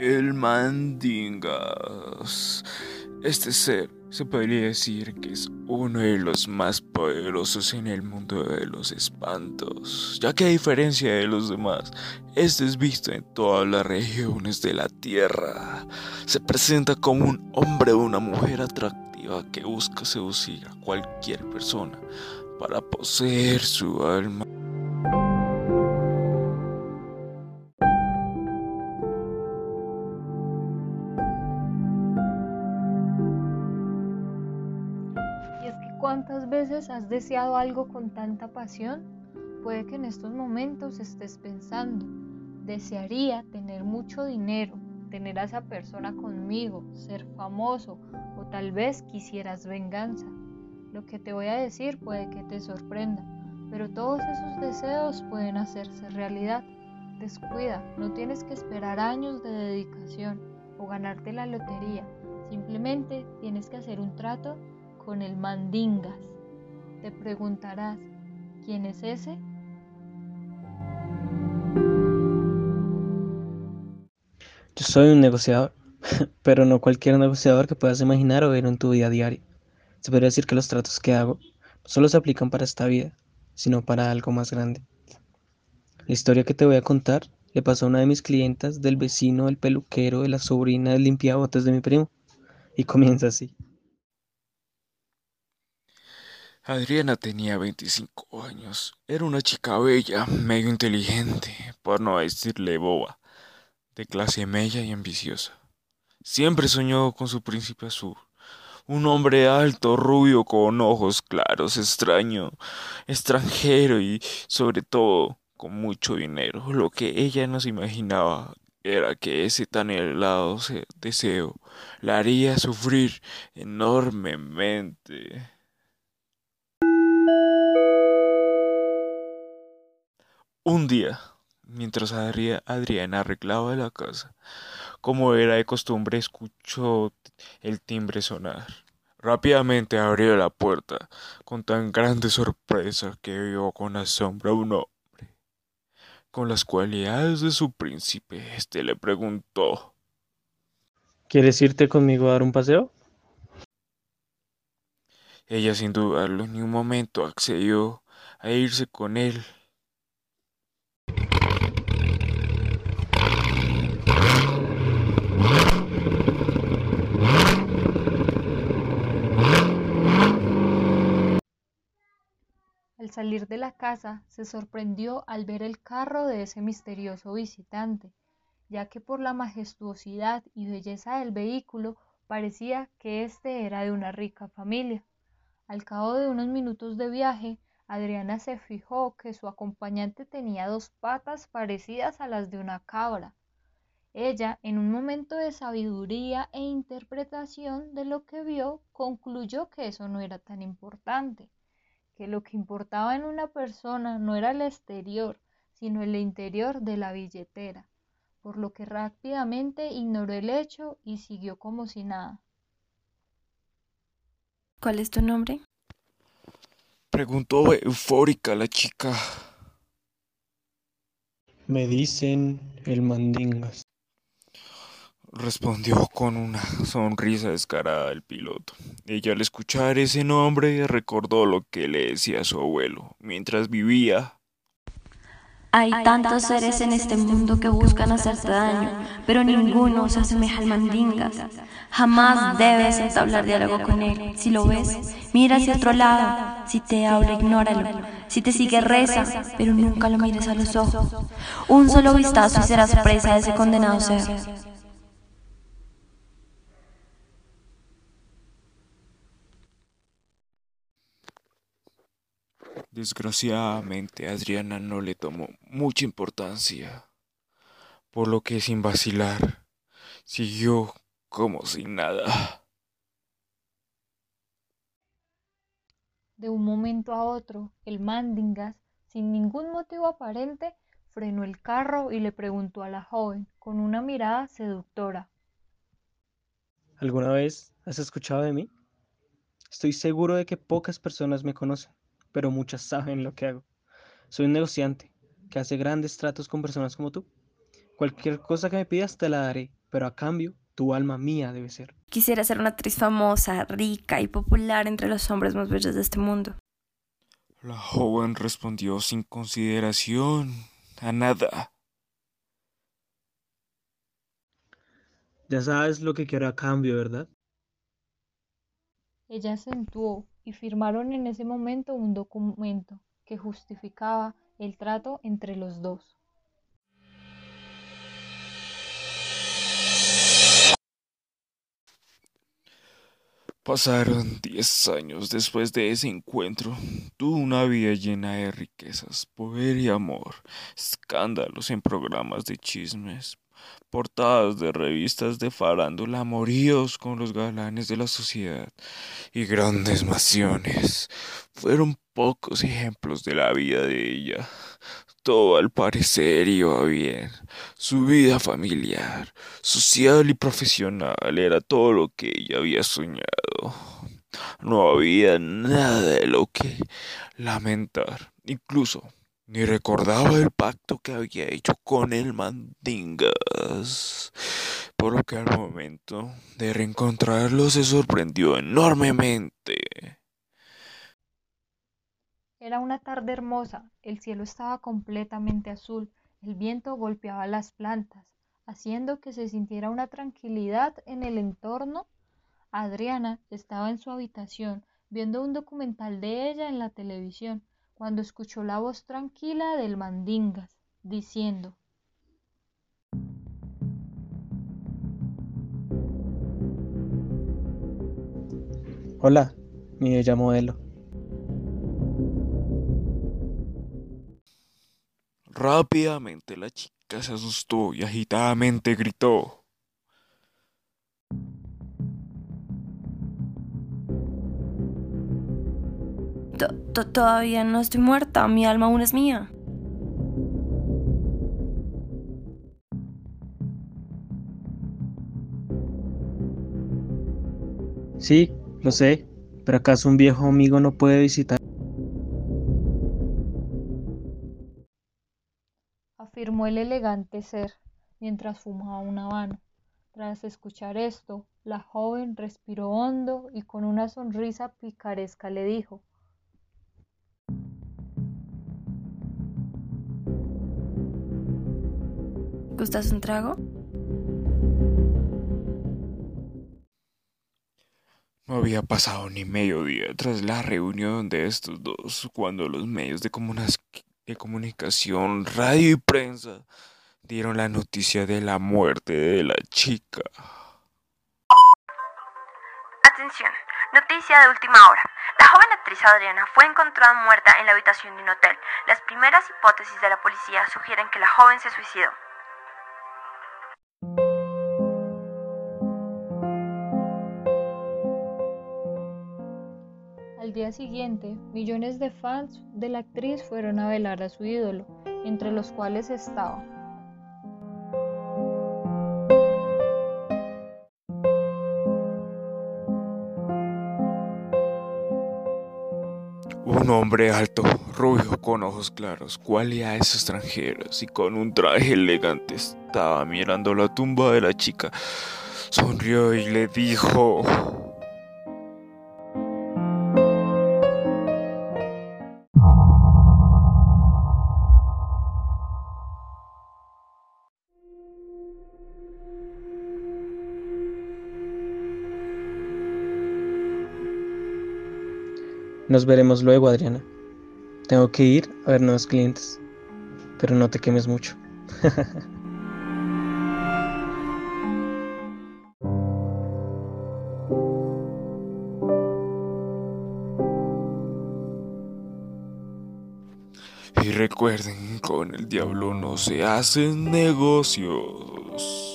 El Mandingas. Este ser se podría decir que es uno de los más poderosos en el mundo de los espantos, ya que a diferencia de los demás, este es visto en todas las regiones de la Tierra. Se presenta como un hombre o una mujer atractiva que busca seducir a cualquier persona para poseer su alma. ¿Cuántas veces has deseado algo con tanta pasión? Puede que en estos momentos estés pensando, desearía tener mucho dinero, tener a esa persona conmigo, ser famoso o tal vez quisieras venganza. Lo que te voy a decir puede que te sorprenda, pero todos esos deseos pueden hacerse realidad. Descuida, no tienes que esperar años de dedicación o ganarte la lotería, simplemente tienes que hacer un trato con el mandingas. Te preguntarás, ¿quién es ese? Yo soy un negociador, pero no cualquier negociador que puedas imaginar o ver en tu vida diaria. Se podría decir que los tratos que hago solo se aplican para esta vida, sino para algo más grande. La historia que te voy a contar le pasó a una de mis clientas, del vecino, del peluquero, de la sobrina del limpiabotes de mi primo. Y comienza así. Adriana tenía 25 años. Era una chica bella, medio inteligente, por no decirle boba, de clase media y ambiciosa. Siempre soñó con su príncipe azul. Un hombre alto, rubio, con ojos claros, extraño, extranjero y, sobre todo, con mucho dinero. Lo que ella no se imaginaba era que ese tan helado deseo la haría sufrir enormemente. Un día, mientras Adriana arreglaba la casa, como era de costumbre, escuchó el timbre sonar. Rápidamente abrió la puerta, con tan grande sorpresa que vio con asombro a un hombre. Con las cualidades de su príncipe, este le preguntó ¿Quieres irte conmigo a dar un paseo? Ella sin dudarlo ni un momento accedió a irse con él Al salir de la casa, se sorprendió al ver el carro de ese misterioso visitante, ya que por la majestuosidad y belleza del vehículo parecía que éste era de una rica familia. Al cabo de unos minutos de viaje, Adriana se fijó que su acompañante tenía dos patas parecidas a las de una cabra. Ella, en un momento de sabiduría e interpretación de lo que vio, concluyó que eso no era tan importante, que lo que importaba en una persona no era el exterior, sino el interior de la billetera, por lo que rápidamente ignoró el hecho y siguió como si nada. ¿Cuál es tu nombre? Preguntó eufórica la chica. Me dicen el mandingas. Respondió con una sonrisa descarada el piloto. Ella al escuchar ese nombre recordó lo que le decía su abuelo mientras vivía hay tantos seres en este mundo que buscan hacerte daño, pero ninguno se asemeja al mandingas. Jamás debes entablar diálogo con él. Si lo ves, mira hacia otro lado. Si te habla, ignóralo. Si te sigue, reza, pero nunca lo mires a los ojos. Un solo vistazo y serás presa de ese condenado ser. Desgraciadamente, Adriana no le tomó mucha importancia, por lo que sin vacilar, siguió como sin nada. De un momento a otro, el Mandingas, sin ningún motivo aparente, frenó el carro y le preguntó a la joven, con una mirada seductora. ¿Alguna vez has escuchado de mí? Estoy seguro de que pocas personas me conocen pero muchas saben lo que hago. Soy un negociante que hace grandes tratos con personas como tú. Cualquier cosa que me pidas te la daré, pero a cambio tu alma mía debe ser. Quisiera ser una actriz famosa, rica y popular entre los hombres más bellos de este mundo. La joven respondió sin consideración a nada. Ya sabes lo que quiero a cambio, ¿verdad? Ella acentuó y firmaron en ese momento un documento que justificaba el trato entre los dos. Pasaron diez años después de ese encuentro. Tuvo una vida llena de riquezas, poder y amor, escándalos en programas de chismes, portadas de revistas de farándula, amoríos con los galanes de la sociedad y grandes mansiones. Fueron pocos ejemplos de la vida de ella. Todo al parecer iba bien. Su vida familiar, social y profesional era todo lo que ella había soñado. No había nada de lo que lamentar. Incluso ni recordaba el pacto que había hecho con el Mandingas, por lo que al momento de reencontrarlo se sorprendió enormemente. Era una tarde hermosa, el cielo estaba completamente azul, el viento golpeaba las plantas, haciendo que se sintiera una tranquilidad en el entorno. Adriana estaba en su habitación viendo un documental de ella en la televisión cuando escuchó la voz tranquila del mandingas diciendo Hola, mi bella modelo. Rápidamente la chica se asustó y agitadamente gritó. Todavía no estoy muerta, mi alma aún es mía. Sí, lo sé, pero ¿acaso un viejo amigo no puede visitar? afirmó el elegante ser mientras fumaba un habano. Tras escuchar esto, la joven respiró hondo y con una sonrisa picaresca le dijo ¿Gustas un trago? No había pasado ni medio día tras la reunión de estos dos cuando los medios de, de comunicación, radio y prensa dieron la noticia de la muerte de la chica. Atención, noticia de última hora. La joven actriz Adriana fue encontrada muerta en la habitación de un hotel. Las primeras hipótesis de la policía sugieren que la joven se suicidó. Siguiente, millones de fans de la actriz fueron a velar a su ídolo, entre los cuales estaba Un hombre alto, rubio, con ojos claros, cualidades extranjeras y con un traje elegante estaba mirando la tumba de la chica. Sonrió y le dijo... Nos veremos luego, Adriana. Tengo que ir a ver nuevos clientes. Pero no te quemes mucho. y recuerden, con el diablo no se hacen negocios.